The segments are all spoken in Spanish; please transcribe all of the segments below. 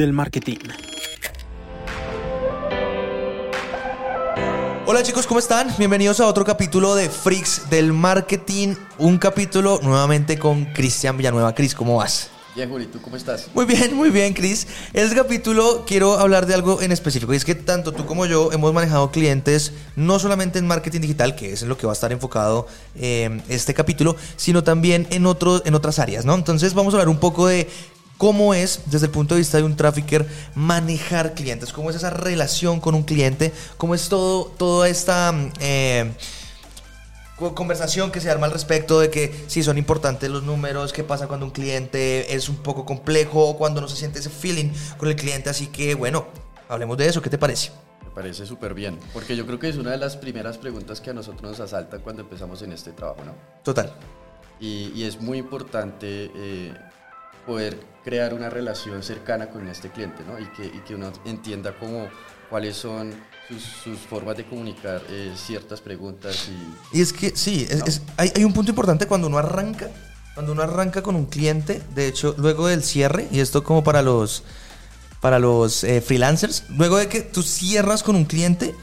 del marketing. Hola chicos, ¿cómo están? Bienvenidos a otro capítulo de Freaks del Marketing. Un capítulo nuevamente con Cristian Villanueva. Cris, ¿cómo vas? Bien, Juli, ¿tú cómo estás? Muy bien, muy bien, Cris. En este capítulo quiero hablar de algo en específico. Y es que tanto tú como yo hemos manejado clientes no solamente en marketing digital, que es en lo que va a estar enfocado eh, este capítulo, sino también en, otro, en otras áreas, ¿no? Entonces vamos a hablar un poco de cómo es, desde el punto de vista de un trafficker, manejar clientes, cómo es esa relación con un cliente, cómo es todo, toda esta... Eh, conversación que se arma al respecto de que si son importantes los números, qué pasa cuando un cliente es un poco complejo o cuando no se siente ese feeling con el cliente. Así que bueno, hablemos de eso. ¿Qué te parece? Me parece súper bien, porque yo creo que es una de las primeras preguntas que a nosotros nos asalta cuando empezamos en este trabajo, ¿no? Total. Y, es muy importante eh, poder crear una relación cercana con este cliente, ¿no? Y que, y que uno entienda cómo, cuáles son sus, formas de comunicar eh, ciertas preguntas. Y, y es que sí, hay, hay, un punto importante cuando uno arranca, cuando uno arranca con un cliente, de hecho, luego del cierre, y esto como para los, para los eh, freelancers, luego de que tú cierras con un cliente,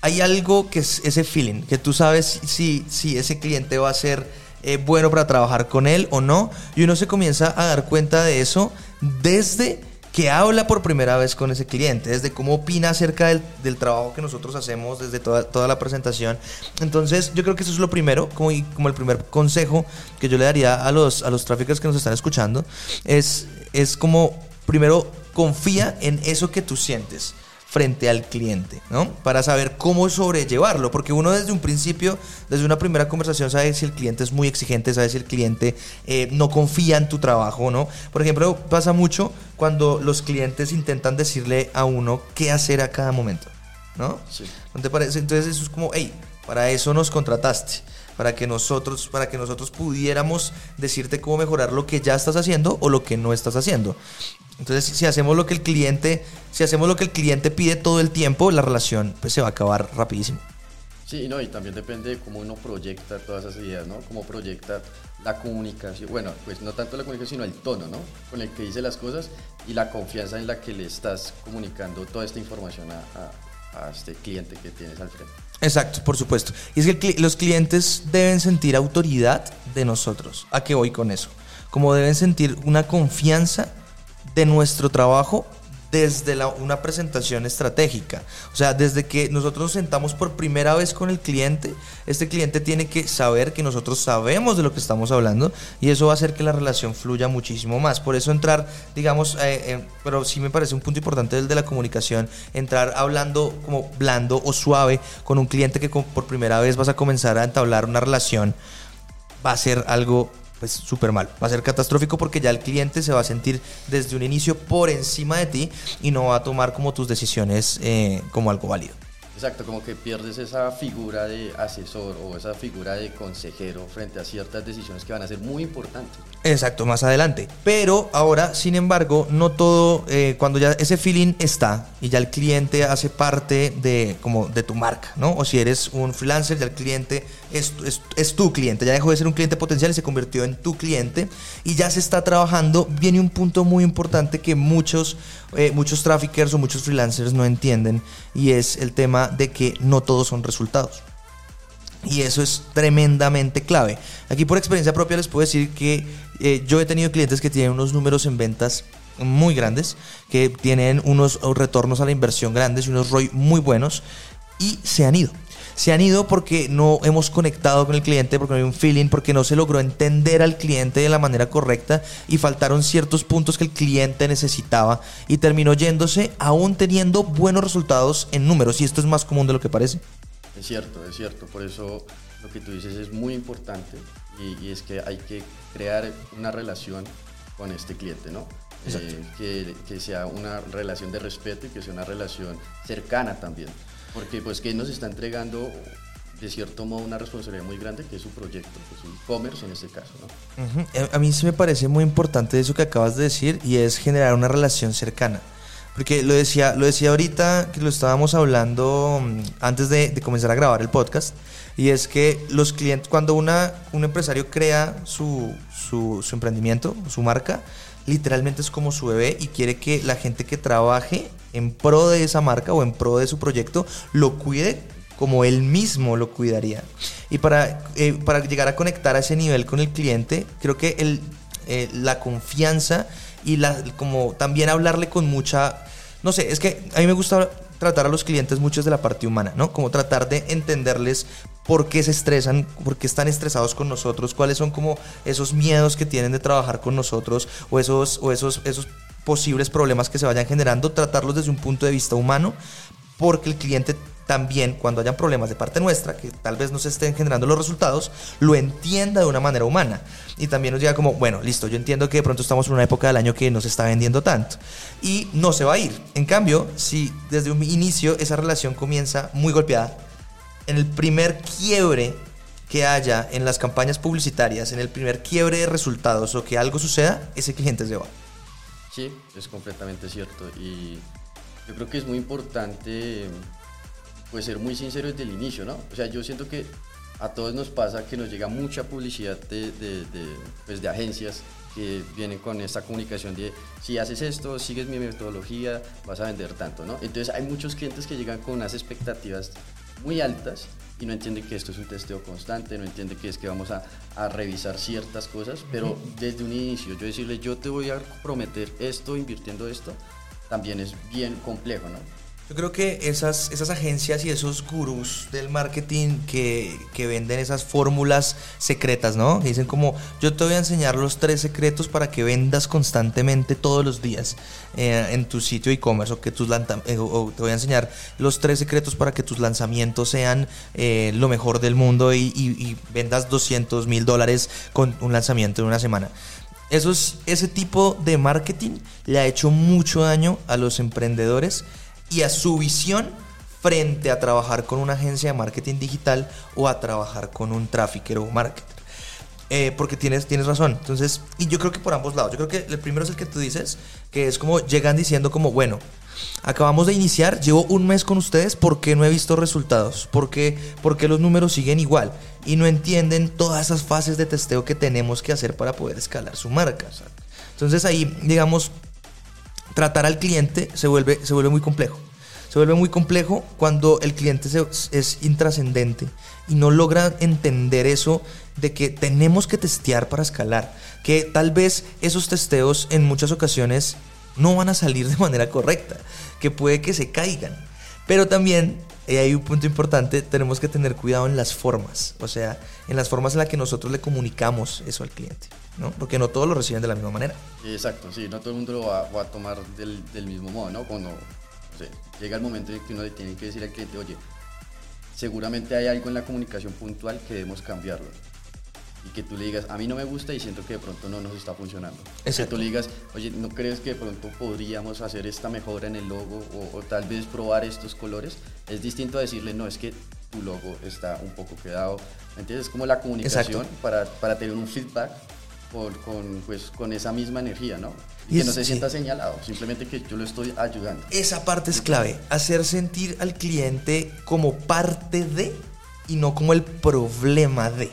hay algo que es ese feeling, que tú sabes si, si ese cliente va a ser eh, bueno para trabajar con él o no, y uno se comienza a dar cuenta de eso desde que habla por primera vez con ese cliente, desde cómo opina acerca del, del trabajo que nosotros hacemos, desde toda, toda, la presentación. Entonces, yo creo que eso es lo primero, como, como el primer consejo que yo le daría a los, a los tráficos que nos están escuchando, es, es como, primero, confía en eso que tú sientes frente al cliente, ¿no? Para saber cómo sobrellevarlo, porque uno desde un principio, desde una primera conversación, sabe si el cliente es muy exigente, sabe si el cliente eh, no confía en tu trabajo, ¿no? Por ejemplo, pasa mucho cuando los clientes intentan decirle a uno qué hacer a cada momento, ¿no? Sí. ¿No te parece? Entonces eso es como, hey, para eso nos contrataste para que nosotros para que nosotros pudiéramos decirte cómo mejorar lo que ya estás haciendo o lo que no estás haciendo. Entonces, si hacemos lo que el cliente, si hacemos lo que el cliente pide todo el tiempo, la relación pues, se va a acabar rapidísimo. Sí, no, y también depende de cómo uno proyecta todas esas ideas, ¿no? Cómo proyecta la comunicación, bueno, pues no tanto la comunicación, sino el tono, ¿no? Con el que dice las cosas y la confianza en la que le estás comunicando toda esta información a, este cliente que tienes al frente. Exacto, por supuesto. Y es que los clientes deben sentir autoridad de nosotros. ¿A qué voy con eso? Como deben sentir una confianza de nuestro trabajo desde una presentación estratégica. O sea, desde que nosotros nos sentamos por primera vez con el cliente, este cliente tiene que saber que nosotros sabemos de lo que estamos hablando y eso va a hacer que la relación fluya muchísimo más. Por eso entrar, digamos, eh, pero sí me parece un punto importante el de la comunicación, entrar hablando como blando o suave con un cliente que por primera vez vas a comenzar a entablar una relación, va a ser algo pues súper mal. Va a ser catastrófico porque ya el cliente se va a sentir desde un inicio por encima de ti y no va a tomar como tus decisiones eh, como algo válido. Exacto, como que pierdes esa figura de asesor o esa figura de consejero frente a ciertas decisiones que van a ser muy importantes. Exacto, más adelante. Pero ahora, sin embargo, no todo, eh, cuando ya ese feeling está y ya el cliente hace parte de, como de tu marca, ¿no? O si eres un freelancer, ya el cliente es, tu cliente, ya dejó de ser un cliente potencial y se convirtió en tu cliente y ya se está trabajando, viene un punto muy importante que muchos, eh, muchos traffickers o muchos freelancers no entienden y es el tema de que no todos son resultados. Y eso es tremendamente clave. Aquí por experiencia propia les puedo decir que eh, yo he tenido clientes que tienen unos números en ventas muy grandes, que tienen unos retornos a la inversión grandes y unos ROI muy buenos y se han ido se han ido porque no hemos conectado con el cliente, porque no hay un feeling, porque no se logró entender al cliente de la manera correcta y faltaron ciertos puntos que el cliente necesitaba y terminó yéndose aún teniendo buenos resultados en números y esto es más común de lo que parece. Es cierto, es cierto, por eso lo que tú dices es muy importante y, es que hay que crear una relación con este cliente, ¿no? Eh, que, que sea una relación de respeto y que sea una relación cercana también. Porque pues que nos está entregando de cierto modo una responsabilidad muy grande que es su proyecto, que es un e-commerce en este caso. ¿no? A mí sí me parece muy importante eso que acabas de decir y es generar una relación cercana. Porque lo decía, lo decía ahorita que lo estábamos hablando mm, antes de, de, comenzar a grabar el podcast, y es que los clientes, cuando una, un empresario crea su, su, su emprendimiento, su marca, literalmente es como su bebé y quiere que la gente que trabaje en pro de esa marca o en pro de su proyecto lo cuide como él mismo lo cuidaría. Y para, eh, para llegar a conectar a ese nivel con el cliente, creo que el, eh, la confianza y la, como también hablarle con mucha... No sé, es que a mí me gusta tratar a los clientes mucho desde la parte humana, ¿no? Como tratar de entenderles por qué se estresan, por qué están estresados con nosotros, cuáles son como esos miedos que tienen de trabajar con nosotros o esos, o esos, esos posibles problemas que se vayan generando, tratarlos desde un punto de vista humano, porque el cliente también cuando hayan problemas de parte nuestra, que tal vez no se estén generando los resultados, lo entienda de una manera humana. Y también nos diga como, bueno, listo, yo entiendo que de pronto estamos en una época del año que no se está vendiendo tanto. Y no se va a ir. En cambio, si desde un inicio esa relación comienza muy golpeada, en el primer quiebre que haya en las campañas publicitarias, en el primer quiebre de resultados o que algo suceda, ese cliente se va. Sí, es completamente cierto. Y yo creo que es muy importante pues ser muy sincero desde el inicio, ¿no? O sea, yo siento que a todos nos pasa que nos llega mucha publicidad de, de, pues de agencias que vienen con esta comunicación de si haces esto, sigues mi metodología, vas a vender tanto, ¿no? Entonces hay muchos clientes que llegan con unas expectativas muy altas y no entienden que esto es un testeo constante, no entienden que es que vamos a, a revisar ciertas cosas, pero desde un inicio yo decirle yo te voy a prometer esto invirtiendo esto, también es bien complejo, ¿no? Yo creo que esas, esas agencias y esos gurús del marketing que, que venden esas fórmulas secretas, ¿no? Que dicen como, yo te voy a enseñar los tres secretos para que vendas constantemente todos los días eh, en tu sitio e-commerce o que tus eh, o te voy a enseñar los tres secretos para que tus lanzamientos sean eh, lo mejor del mundo y, y, vendas 200 mil dólares con un lanzamiento en una semana. Eso es, ese tipo de marketing le ha hecho mucho daño a los emprendedores y a su visión frente a trabajar con una agencia de marketing digital o a trabajar con un trafficker o marketer. Eh, porque tienes, tienes razón. Entonces, y yo creo que por ambos lados. Yo creo que el primero es el que tú dices, que es como llegan diciendo como, bueno, acabamos de iniciar, llevo un mes con ustedes, ¿por qué no he visto resultados? ¿Por qué, por qué los números siguen igual? Y no entienden todas esas fases de testeo que tenemos que hacer para poder escalar su marca. Entonces ahí, digamos, tratar al cliente se vuelve, se vuelve muy complejo. Se vuelve muy complejo cuando el cliente es intrascendente y no logra entender eso de que tenemos que testear para escalar. Que tal vez esos testeos en muchas ocasiones no van a salir de manera correcta, que puede que se caigan. Pero también, y hay un punto importante, tenemos que tener cuidado en las formas, o sea, en las formas en las que nosotros le comunicamos eso al cliente. ¿No? Porque no todos lo reciben de la misma manera. Exacto, sí, no todo el mundo lo va, a tomar del, del, mismo modo, ¿no? Cuando llega el momento en que uno le tiene que decir al cliente, oye, seguramente hay algo en la comunicación puntual que debemos cambiarlo. Y que tú le digas, a mí no me gusta y siento que de pronto no nos está funcionando. Que tú le digas, oye, ¿no crees que de pronto podríamos hacer esta mejora en el logo o, o tal vez probar estos colores? Es distinto a decirle, no, es que tu logo está un poco quedado. ¿Entiendes? Es como la comunicación para, para tener un feedback con, pues, con esa misma energía, ¿no? Y, que no se sienta señalado, simplemente que yo lo estoy ayudando. Esa parte es clave, hacer sentir al cliente como parte de y no como el problema de.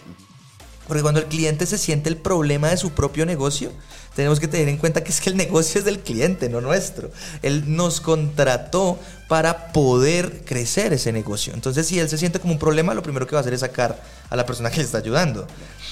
Porque cuando el cliente se siente el problema de su propio negocio, tenemos que tener en cuenta que es que el negocio es del cliente, no nuestro. Él nos contrató para poder crecer ese negocio. Entonces, si él se siente como un problema, lo primero que va a hacer es sacar a la persona que le está ayudando.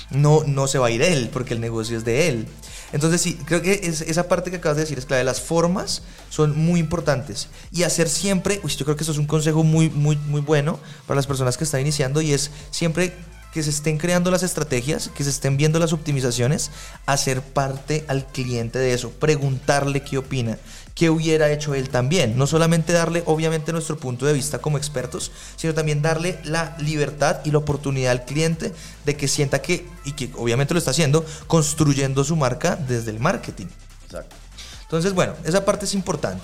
No, no se va a ir él, porque el negocio es de él. Entonces, sí, creo que esa parte que acabas de decir es clave. Las formas son muy importantes. Y hacer siempre, yo creo que eso es un consejo muy, muy, muy bueno para las personas que están iniciando y es siempre que se estén creando las estrategias, que se estén viendo las optimizaciones, hacer parte al cliente de eso, preguntarle qué opina, qué hubiera hecho él también. No solamente darle, obviamente, nuestro punto de vista como expertos, sino también darle la libertad y la oportunidad al cliente de que sienta que, y que obviamente lo está haciendo, construyendo su marca desde el marketing. Exacto. Entonces, bueno, esa parte es importante.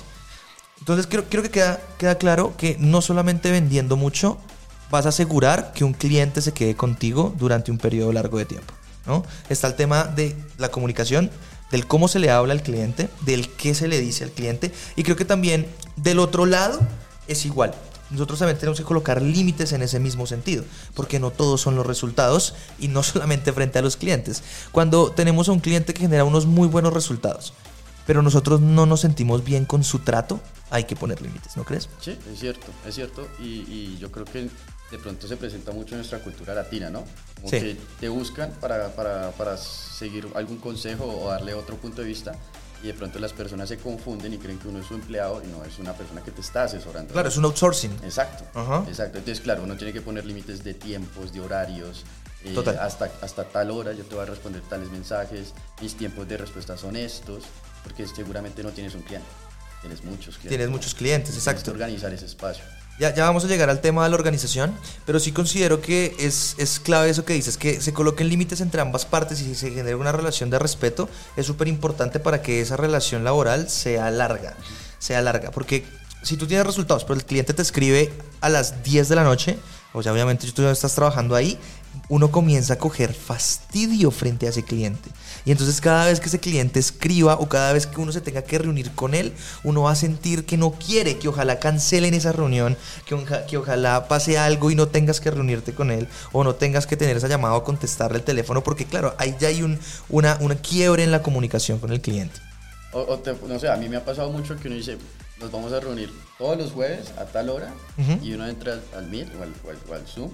Entonces, creo, creo que queda, queda claro que no solamente vendiendo mucho, vas a asegurar que un cliente se quede contigo durante un periodo largo de tiempo. ¿no? Está el tema de la comunicación, del cómo se le habla al cliente, del qué se le dice al cliente y creo que también del otro lado es igual. nosotros también tenemos que colocar límites en ese mismo sentido, porque no todos son los resultados y no solamente frente a los clientes. Cuando tenemos a un cliente que genera unos muy buenos resultados, pero nosotros no nos sentimos bien con su trato, hay que poner límites, ¿no crees? Sí, es cierto, es cierto. Y, yo creo que de pronto se presenta mucho en nuestra cultura latina, ¿no? Como que te buscan para, para, para seguir algún consejo o darle otro punto de vista y de pronto las personas se confunden y creen que uno es su empleado y no es una persona que te está asesorando. Claro, es un outsourcing. Exacto, exacto. Entonces, claro, uno tiene que poner límites de tiempos, de horarios. Eh, hasta, hasta tal hora yo te voy a responder tales mensajes, mis tiempos de respuesta son estos, porque seguramente no tienes un cliente, tienes muchos clientes. Tienes muchos clientes, exacto. Tienes que organizar ese espacio. Ya, ya vamos a llegar al tema de la organización, pero sí considero que es, es clave eso que dices, que se coloquen límites entre ambas partes y se genere una relación de respeto, es súper importante para que esa relación laboral sea larga, sea larga, porque si tú tienes resultados, pero el cliente te escribe a las 10 de la noche, o sea, obviamente tú estás trabajando ahí, uno comienza a coger fastidio frente a ese cliente. Y entonces cada vez que ese cliente escriba o cada vez que uno se tenga que reunir con él, uno va a sentir que no quiere, que ojalá cancelen esa reunión, que, que ojalá pase algo y no tengas que reunirte con él o no tengas que tener esa llamada o contestarle el teléfono, porque claro, ahí ya hay un, una, una quiebre en la comunicación con el cliente. O, no sé, a mí me ha pasado mucho que uno dice, nos vamos a reunir todos los jueves a tal hora y uno entra al Meet o al, Zoom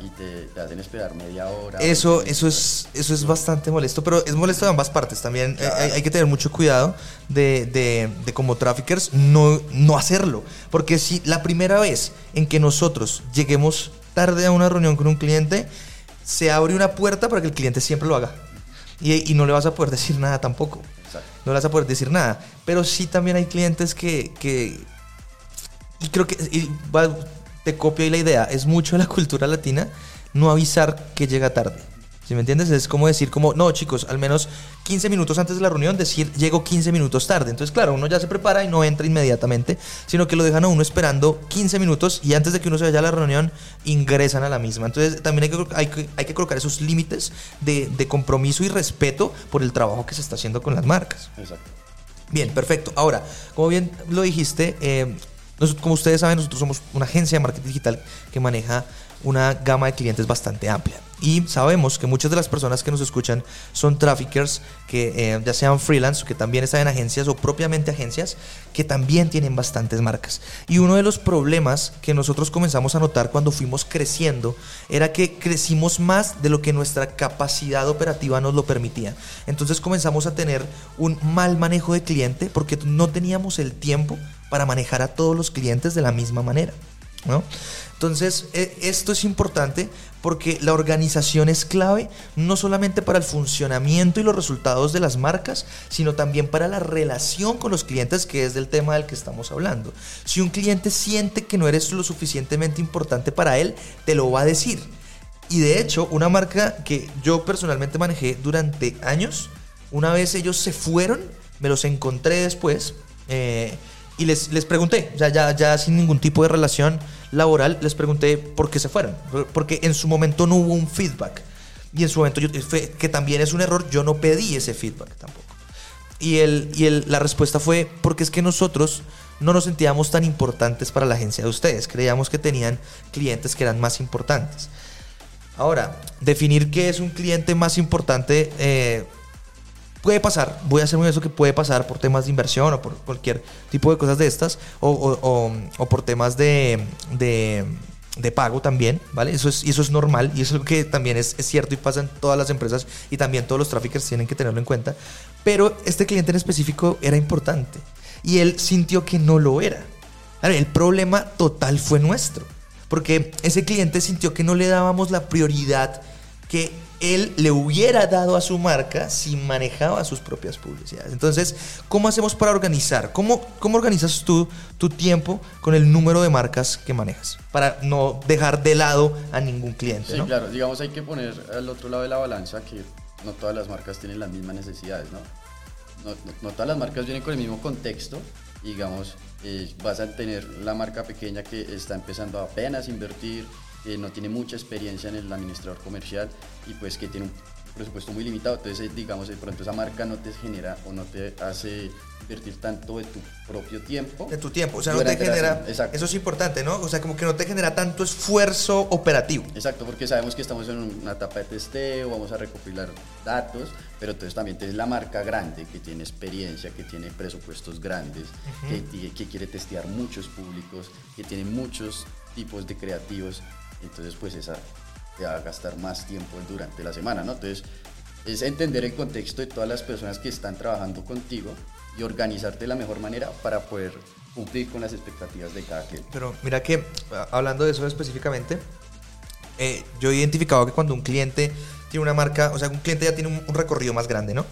y te, hacen esperar media hora. Eso, eso, es, eso es bastante molesto, pero es molesto de ambas partes también. Eh, hay, que tener mucho cuidado de, de, de, como traffickers no, no hacerlo, porque si la primera vez en que nosotros lleguemos tarde a una reunión con un cliente, se abre una puerta para que el cliente siempre lo haga. Y, y no le vas a poder decir nada tampoco no vas a poder decir nada. Pero sí también hay clientes que, que y creo que te copio ahí la idea, es mucho de la cultura latina no avisar que llega tarde me entiendes? Es como decir, como, no, chicos, al menos 15 minutos antes de la reunión, decir, llego 15 minutos tarde. Entonces, claro, uno ya se prepara y no entra inmediatamente, sino que lo dejan a uno esperando 15 minutos y antes de que uno se vaya a la reunión, ingresan a la misma. Entonces, también hay que, hay que, hay que colocar esos límites de, de compromiso y respeto por el trabajo que se está haciendo con las marcas. Exacto. Bien, perfecto. Ahora, como bien lo dijiste, eh, como ustedes saben, nosotros somos una agencia de marketing digital que maneja una gama de clientes bastante amplia. Y sabemos que muchas de las personas que nos escuchan son traffickers que eh, ya sean freelance que también están en agencias o propiamente agencias que también tienen bastantes marcas. Y uno de los problemas que nosotros comenzamos a notar cuando fuimos creciendo era que crecimos más de lo que nuestra capacidad operativa nos lo permitía. Entonces comenzamos a tener un mal manejo de cliente porque no teníamos el tiempo para manejar a todos los clientes de la misma manera. Entonces, e, esto es importante porque la organización es clave no solamente para el funcionamiento y los resultados de las marcas, sino también para la relación con los clientes, que es del tema del que estamos hablando. Si un cliente siente que no eres lo suficientemente importante para él, te lo va a decir. Y de hecho, una marca que yo personalmente manejé durante años, una vez ellos se fueron, me los encontré después eh, y les, les pregunté, ya, ya, ya sin ningún tipo de relación laboral, les pregunté por qué se fueron. Porque en su momento no hubo un feedback. Y en su momento, yo, que también es un error, yo no pedí ese feedback tampoco. Y, el, y el, la respuesta fue porque es que nosotros no nos sentíamos tan importantes para la agencia de ustedes. Creíamos que tenían clientes que eran más importantes. Ahora, definir qué es un cliente más importante eh, Puede pasar, voy a muy eso que puede pasar por temas de inversión o por cualquier tipo de cosas de estas, o, por temas de, pago también, ¿vale? Eso es, y eso es normal y eso es lo que también es, cierto y pasa en todas las empresas y también todos los traffickers tienen que tenerlo en cuenta. Pero este cliente en específico era importante y él sintió que no lo era. El problema total fue nuestro, porque ese cliente sintió que no le dábamos la prioridad que él le hubiera dado a su marca si manejaba sus propias publicidades. Entonces, ¿cómo hacemos para organizar? ¿Cómo, cómo organizas tú tu tiempo con el número de marcas que manejas? Para no dejar de lado a ningún cliente. Sí, claro. Digamos, hay que poner al otro lado de la balanza que no todas las marcas tienen las mismas necesidades, ¿no? No, todas las marcas vienen con el mismo contexto. Digamos, eh, vas a tener la marca pequeña que está empezando apenas a invertir, no tiene mucha experiencia en el administrador comercial y pues que tiene presupuesto muy limitado, entonces eh, digamos de pronto esa marca no te genera o no te hace invertir tanto de tu propio tiempo. De tu tiempo, o sea, no te genera... Eso es importante, ¿no? O sea, como que no te genera tanto esfuerzo operativo. Exacto, porque sabemos que estamos en una etapa de testeo, vamos a recopilar datos, pero entonces también tienes la marca grande que tiene experiencia, que tiene presupuestos grandes, que, que quiere testear muchos públicos, que tiene muchos tipos de creativos, entonces pues esa te va a gastar más tiempo durante la semana, ¿no? Entonces es entender el contexto de todas las personas que están trabajando contigo y organizarte de la mejor manera para poder cumplir con las expectativas de cada cliente. Pero mira que, hablando de eso específicamente, eh, yo he identificado que cuando un cliente tiene una marca, o sea, un cliente ya tiene un, recorrido más grande, ¿no?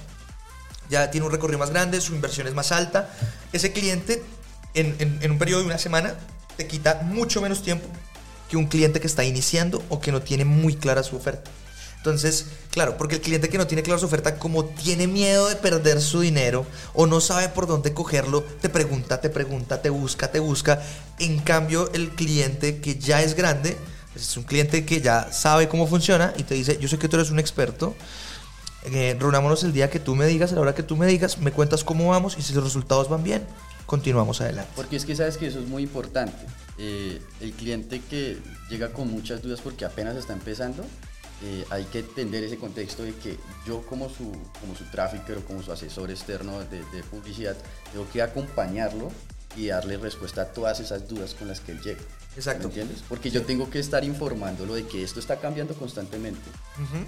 Ya tiene un recorrido más grande, su inversión es más alta. Ese cliente, en, en un periodo de una semana, te quita mucho menos tiempo que un cliente que está iniciando o que no tiene muy clara su oferta. Entonces, claro, porque el cliente que no tiene clara su oferta, como tiene miedo de perder su dinero o no sabe por dónde cogerlo, te pregunta, te pregunta, te busca, te busca. En cambio, el cliente que ya es grande, pues, es un cliente que ya sabe cómo funciona y te dice, yo sé que tú eres un experto, eh, reunámonos el día que tú me digas, a la hora que tú me digas, me cuentas cómo vamos y si los resultados van bien, continuamos adelante. Porque es que sabes que eso es muy importante. Eh, el cliente que llega con muchas dudas porque apenas está empezando, eh, hay que entender ese contexto de que yo como su, como su trafficker o como su asesor externo de, publicidad, tengo que acompañarlo y darle respuesta a todas esas dudas con las que él llega. Exacto. ¿Me entiendes? Porque yo tengo que estar informándolo de que esto está cambiando constantemente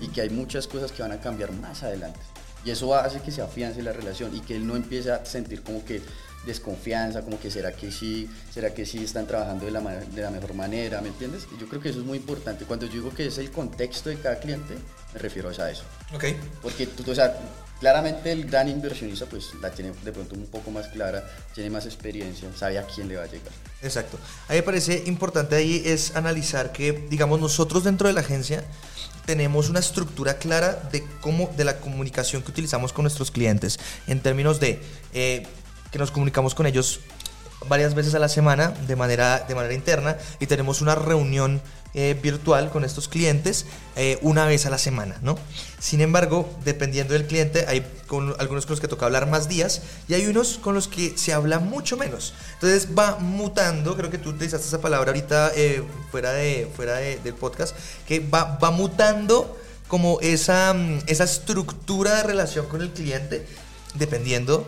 y que hay muchas cosas que van a cambiar más adelante. Y eso hace que se afiance la relación y que él no empiece a sentir como que desconfianza, como que será que sí, será que sí están trabajando de la, de la mejor manera, ¿me entiendes? yo creo que eso es muy importante. Cuando yo digo que es el contexto de cada cliente, me refiero a eso. Ok. Porque tú, o sea, claramente el gran inversionista pues la tiene de pronto un poco más clara, tiene más experiencia, sabe a quién le va a llegar. Exacto. A mí me parece importante ahí es analizar que, digamos, nosotros dentro de la agencia tenemos una estructura clara de cómo, de la comunicación que utilizamos con nuestros clientes en términos de eh, que nos comunicamos con ellos varias veces a la semana de manera, de manera interna y tenemos una reunión eh, virtual con estos clientes eh, una vez a la semana, ¿no? Sin embargo, dependiendo del cliente, hay con algunos con los que toca hablar más días y hay unos con los que se habla mucho menos. Entonces va mutando, creo que tú utilizaste esa palabra ahorita eh, fuera, de, fuera del podcast, que va, va mutando como esa, mm, esa estructura de relación con el cliente dependiendo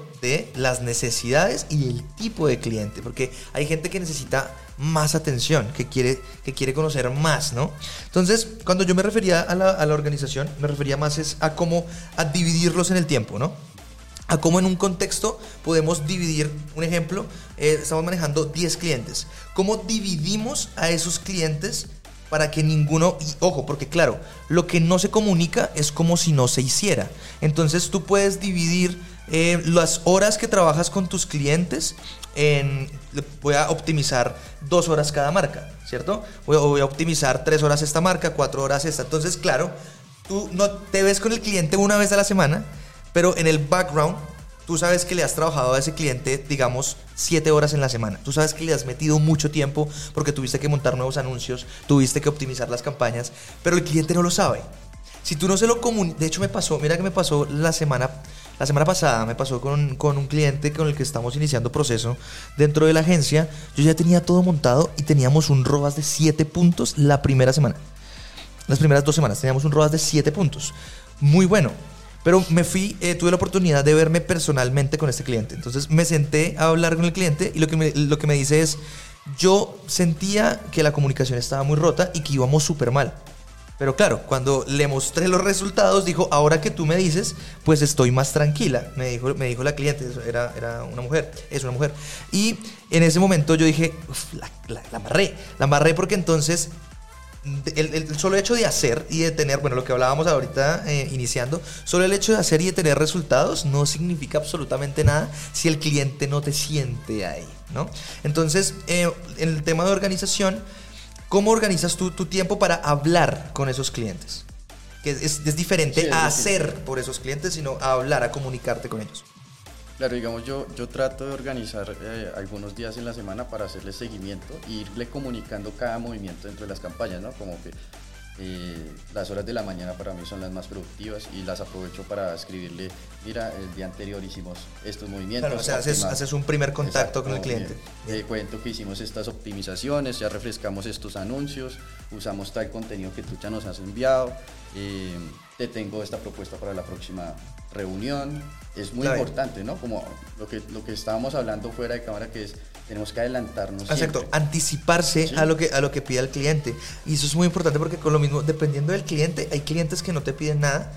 las necesidades y el tipo de cliente, porque hay gente que necesita más atención, que quiere, que quiere conocer más, ¿no? Entonces, cuando yo me refería a la, a la organización, me refería más es a cómo a dividirlos en el tiempo, ¿no? A cómo en un contexto podemos dividir, un ejemplo, eh, estamos manejando 10 clientes, ¿cómo dividimos a esos clientes para que ninguno, y ojo, porque claro, lo que no se comunica es como si no se hiciera. Entonces tú puedes dividir eh, las horas que trabajas con tus clientes, en, voy a optimizar dos horas cada marca, ¿cierto? Voy, a optimizar tres horas esta marca, cuatro horas esta. Entonces, claro, tú no te ves con el cliente una vez a la semana, pero en el background tú sabes que le has trabajado a ese cliente, digamos, siete horas en la semana. Tú sabes que le has metido mucho tiempo porque tuviste que montar nuevos anuncios, tuviste que optimizar las campañas, pero el cliente no lo sabe. Si tú no se lo comunicas, de hecho me pasó, mira que me pasó la semana la semana pasada me pasó con, un cliente con el que estamos iniciando proceso dentro de la agencia. Yo ya tenía todo montado y teníamos un ROAS de 7 puntos la primera semana. Las primeras dos semanas teníamos un ROAS de 7 puntos. Muy bueno. Pero me fui, eh, tuve la oportunidad de verme personalmente con este cliente. Entonces me senté a hablar con el cliente y lo que lo que me dice es, yo sentía que la comunicación estaba muy rota y que íbamos súper mal. Pero claro, cuando le mostré los resultados, dijo, ahora que tú me dices, pues estoy más tranquila. Me dijo, me dijo la cliente, era, era una mujer, es una mujer. Y en ese momento yo dije, la, la, amarré. La amarré porque entonces el, solo hecho de hacer y de tener, bueno, lo que hablábamos ahorita eh, iniciando, solo el hecho de hacer y de tener resultados no significa absolutamente nada si el cliente no te siente ahí, ¿no? Entonces, eh, en el tema de organización, ¿Cómo organizas tú tu tiempo para hablar con esos clientes? Que es, diferente a hacer por esos clientes, sino a hablar, a comunicarte con ellos. Claro, digamos, yo, yo trato de organizar eh, algunos días en la semana para hacerle seguimiento e irle comunicando cada movimiento dentro de las campañas, ¿no? Como que eh, las horas de la mañana para mí son las más productivas y las aprovecho para escribirle, mira, el día anterior hicimos estos movimientos. Claro, o sea, haces, haces, un primer contacto con el cliente. Te cuento que hicimos estas optimizaciones, ya refrescamos estos anuncios, usamos tal contenido que tú ya nos has enviado, eh, te tengo esta propuesta para la próxima reunión. Es muy importante, ¿no? Como lo que, lo que estábamos hablando fuera de cámara, que es tenemos que adelantarnos. Exacto, anticiparse a, lo que, a lo que pide el cliente. Y eso es muy importante porque con lo mismo, dependiendo del cliente, hay clientes que no te piden nada,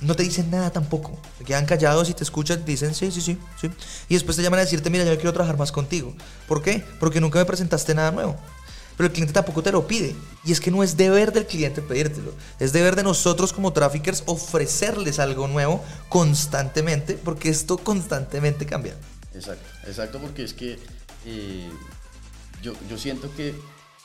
no te dicen nada tampoco. Te quedan callados y te escuchan, te dicen sí, sí, sí, sí. Y después te llaman a decirte, mira, yo quiero trabajar más contigo. ¿Por qué? Porque nunca me presentaste nada nuevo. Pero el cliente tampoco te lo pide. Y es que no es deber del cliente pedírtelo. Es deber de nosotros como traffickers ofrecerles algo nuevo constantemente, porque esto constantemente cambia. Exacto, exacto, porque es que yo, yo siento que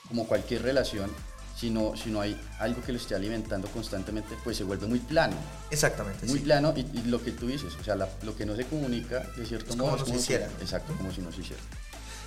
como cualquier relación, si no, si no hay algo que lo esté alimentando constantemente, pues se vuelve muy plano. Exactamente. Muy plano y, lo que tú dices, o sea, lo que no se comunica de cierto es modo. Como no se hiciera. exacto, como si no se hiciera.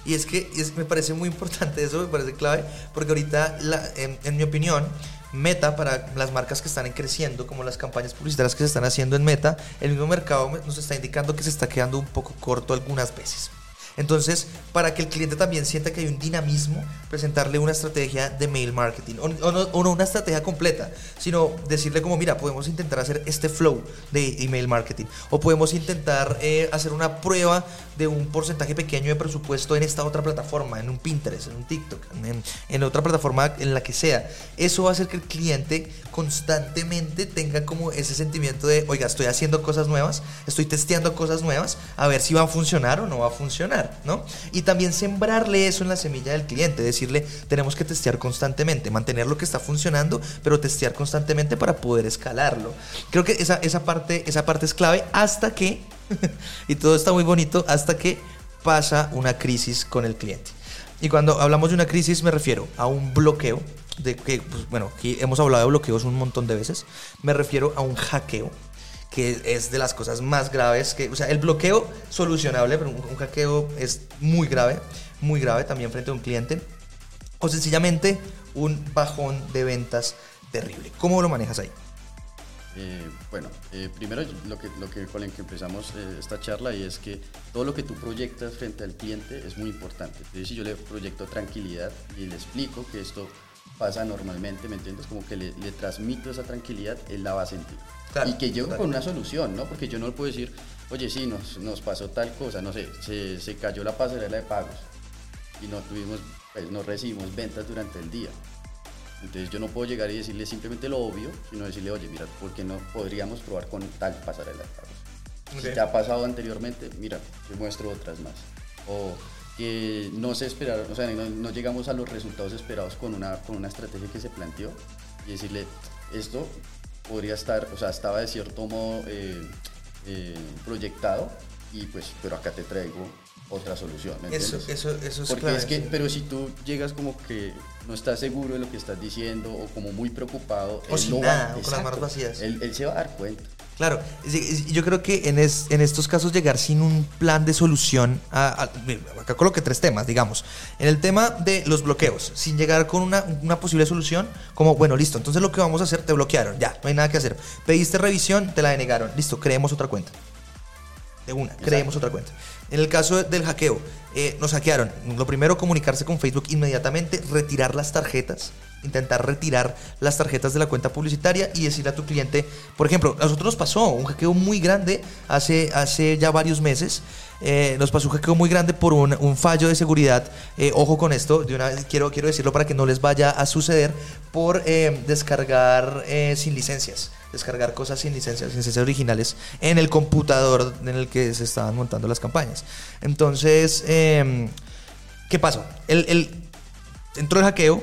Y es que es, me parece muy importante eso, me parece clave, porque ahorita, la, en, en, mi opinión, Meta para las marcas que están creciendo, como las campañas publicitarias que se están haciendo en Meta, el mismo mercado nos está indicando que se está quedando un poco corto algunas veces. Entonces, para que el cliente también sienta que hay un dinamismo, presentarle una estrategia de mail marketing, o, no, una estrategia completa, sino decirle como, mira, podemos intentar hacer este flow de email marketing, o podemos intentar eh, hacer una prueba de un porcentaje pequeño de presupuesto en esta otra plataforma, en un Pinterest, en un TikTok, en, en otra plataforma en la que sea. Eso va a hacer que el cliente constantemente tenga como ese sentimiento de, oiga, estoy haciendo cosas nuevas, estoy testeando cosas nuevas, a ver si va a funcionar o no va a funcionar. ¿No? Y también sembrarle eso en la semilla del cliente, decirle, tenemos que testear constantemente, mantener lo que está funcionando, pero testear constantemente para poder escalarlo. Creo que esa, esa, parte, esa parte es clave hasta que, y todo está muy bonito, hasta que pasa una crisis con el cliente. Y cuando hablamos de una crisis me refiero a un bloqueo, de que, pues, bueno, aquí hemos hablado de bloqueos un montón de veces, me refiero a un hackeo que es de las cosas más graves que, o sea, el bloqueo solucionable, pero un, hackeo es muy grave, muy grave también frente a un cliente, o sencillamente un bajón de ventas terrible. ¿Cómo lo manejas ahí? Eh, bueno, eh, primero lo que, lo que con el que empezamos eh, esta charla y es que todo lo que tú proyectas frente al cliente es muy importante. Entonces, si yo le proyecto tranquilidad y le explico que esto pasa normalmente, ¿me entiendes? Como que le, le transmito esa tranquilidad, él la va a sentir y que llegue con una solución, ¿no? Porque yo no le puedo decir, oye, sí, nos, nos pasó tal cosa, no sé, se, se, cayó la pasarela de pagos y no tuvimos, pues no recibimos ventas durante el día. Entonces yo no puedo llegar y decirle simplemente lo obvio, sino decirle, oye, mira, ¿por qué no podríamos probar con tal pasarela de pagos? Si te ha pasado anteriormente, mira, te muestro otras más. O que no se esperaron, o sea, no, no, llegamos a los resultados esperados con una, con una estrategia que se planteó y decirle, esto podría estar, o sea, estaba de cierto modo eh, eh, proyectado y pues, pero acá te traigo otra solución. eso, eso, eso es Porque es que, pero si tú llegas como que no estás seguro de lo que estás diciendo o como muy preocupado, o sin nada, con las manos vacías. Él, él se va a dar cuenta. Claro, yo creo que en, en, estos casos llegar sin un plan de solución, a, acá coloqué tres temas, digamos. En el tema de los bloqueos, sin llegar con una, una, posible solución, como, bueno, listo, entonces lo que vamos a hacer, te bloquearon, ya, no hay nada que hacer. Pediste revisión, te la denegaron, listo, creemos otra cuenta. De una, creemos otra cuenta. En el caso del hackeo, eh, nos hackearon. Lo primero, comunicarse con Facebook inmediatamente, retirar las tarjetas, intentar retirar las tarjetas de la cuenta publicitaria y decirle a tu cliente, por ejemplo, a nosotros nos pasó un hackeo muy grande hace, hace ya varios meses. Eh, nos pasó un hackeo muy grande por un, fallo de seguridad. Eh, ojo con esto, de una, quiero, quiero decirlo para que no les vaya a suceder por descargar sin licencias descargar cosas sin licencias, sin licencias originales en el computador en el que se estaban montando las campañas. Entonces, em, ¿qué pasó? El, el, entró el hackeo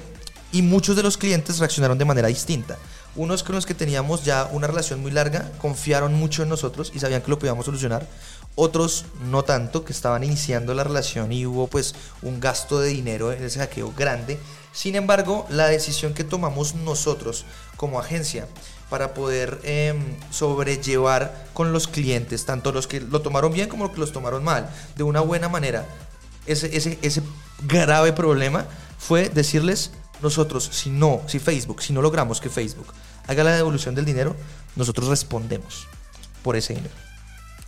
y muchos de los clientes reaccionaron de manera distinta. Unos con los que teníamos ya una relación muy larga confiaron mucho en nosotros y sabían que lo podíamos solucionar. Otros no tanto, que estaban iniciando la relación y hubo pues un gasto de dinero en ese hackeo grande. Sin embargo, la decisión que tomamos nosotros como agencia para poder em, sobrellevar con los clientes, tanto los que lo tomaron bien como los que los tomaron mal, de una buena manera. Ese, ese, ese grave problema fue decirles, nosotros, si no, si Facebook, si no logramos que Facebook haga la devolución del dinero, nosotros respondemos por ese dinero.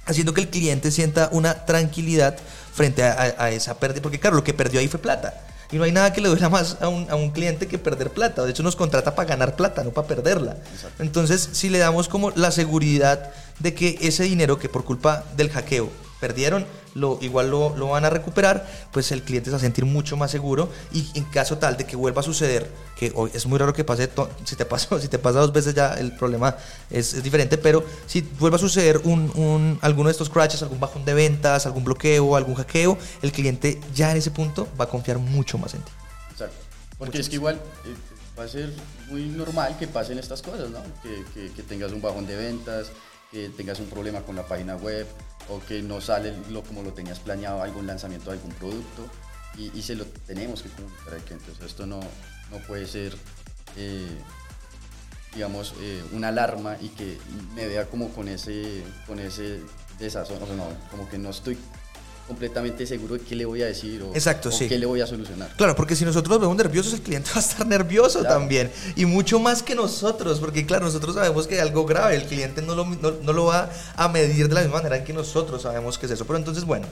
Haciendo que el cliente sienta una tranquilidad frente a, esa pérdida, porque claro, lo que perdió ahí fue plata. Y no hay nada que le duela más a un, a un, cliente que perder plata. De hecho, nos contrata para ganar plata, no para perderla. Entonces, si le damos como la seguridad de que ese dinero que por culpa del hackeo perdieron, lo, igual lo, lo, van a recuperar, pues el cliente se va a sentir mucho más seguro y en caso tal de que vuelva a suceder, que hoy es muy raro que pase, si te, pasa, si te pasa dos veces ya el problema es, es diferente, pero si vuelva a suceder un, un, alguno de estos crashes, algún bajón de ventas, algún bloqueo, algún hackeo, el cliente ya en ese punto va a confiar mucho más en ti. Exacto. Porque es que igual eh, va a ser muy normal que pasen estas cosas, ¿no? Que, que, que tengas un bajón de ventas, que tengas un problema con la página web o que no sale lo, como lo tenías planeado algún lanzamiento de algún producto y, y se lo tenemos que comunicar al cliente. esto no, no puede ser, eh, digamos, eh, una alarma y que me vea como con ese, con ese desazón, o sea, no, como que no estoy completamente seguro de qué le voy a decir o, Exacto, sí. qué le voy a solucionar. Claro, porque si nosotros vemos nerviosos, el cliente va a estar nervioso también. Y mucho más que nosotros, porque claro, nosotros sabemos que hay algo grave, el cliente no lo, no, lo va a medir de la misma manera que nosotros sabemos que es eso. Pero entonces, bueno,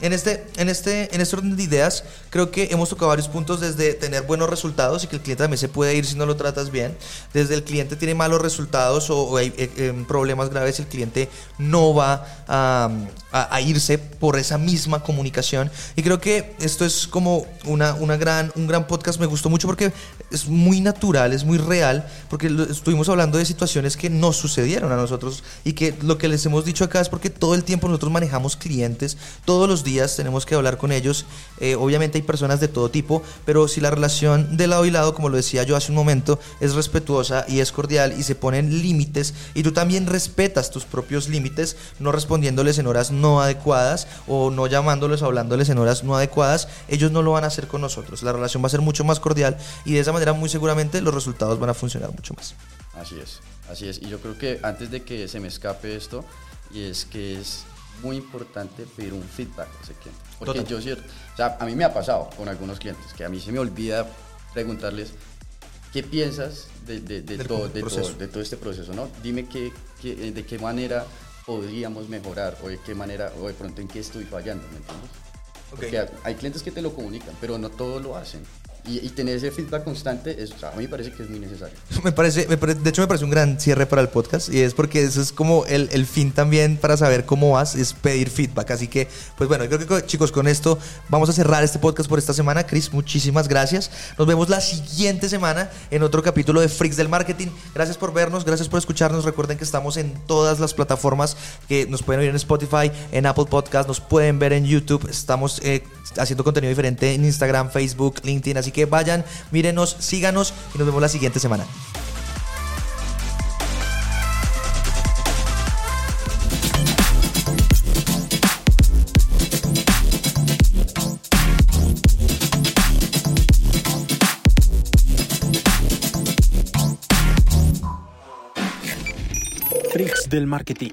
en este, en, este, en este orden de ideas, creo que hemos tocado varios puntos desde tener buenos resultados y que el cliente también se puede ir si no lo tratas bien. Desde el cliente tiene malos resultados o, hay eh, eh, problemas graves, el cliente no va a, a irse por esa misma comunicación. Y creo que esto es como una, una gran, un gran podcast. Me gustó mucho porque es muy natural, es muy real, porque estuvimos hablando de situaciones que no sucedieron a nosotros y que lo que les hemos dicho acá es porque todo el tiempo nosotros manejamos clientes, todos los días tenemos que hablar con ellos. Eh, obviamente hay personas de todo tipo, pero si la relación de lado y lado, como lo decía yo hace un momento, es respetuosa y es cordial y se ponen límites y tú también respetas tus propios límites, no respondiéndoles en horas no adecuadas o no llamándoles, hablándoles en horas no adecuadas, ellos no lo van a hacer con nosotros. La relación va a ser mucho más cordial y de esa manera muy seguramente los resultados van a funcionar mucho más. Así es, así es. Y yo creo que antes de que se me escape esto, y es que es muy importante pedir un feedback ese cliente. Porque yo cierto, o sea, a mí me ha pasado con algunos clientes que a mí se me olvida preguntarles qué piensas de, de, de, todo, de, todo, de todo este proceso, ¿no? Dime qué, qué, de qué manera podríamos mejorar o de qué manera o de pronto en qué estoy fallando, ¿me entiendes? Porque hay clientes que te lo comunican, pero no todos lo hacen. Y, tener ese feedback constante, es, a mí me parece que es muy necesario. Me parece, de hecho me parece un gran cierre para el podcast y es porque eso es como el, el, fin también para saber cómo vas, es pedir feedback. Así que, pues bueno, creo que chicos, con esto vamos a cerrar este podcast por esta semana. Chris, muchísimas gracias. Nos vemos la siguiente semana en otro capítulo de Freaks del Marketing. Gracias por vernos, gracias por escucharnos. Recuerden que estamos en todas las plataformas que nos pueden oír en Spotify, en Apple Podcast, nos pueden ver en YouTube. Estamos eh, haciendo contenido diferente en Instagram, Facebook, LinkedIn. Así que vayan, mírenos, síganos y nos vemos la siguiente semana. del marketing.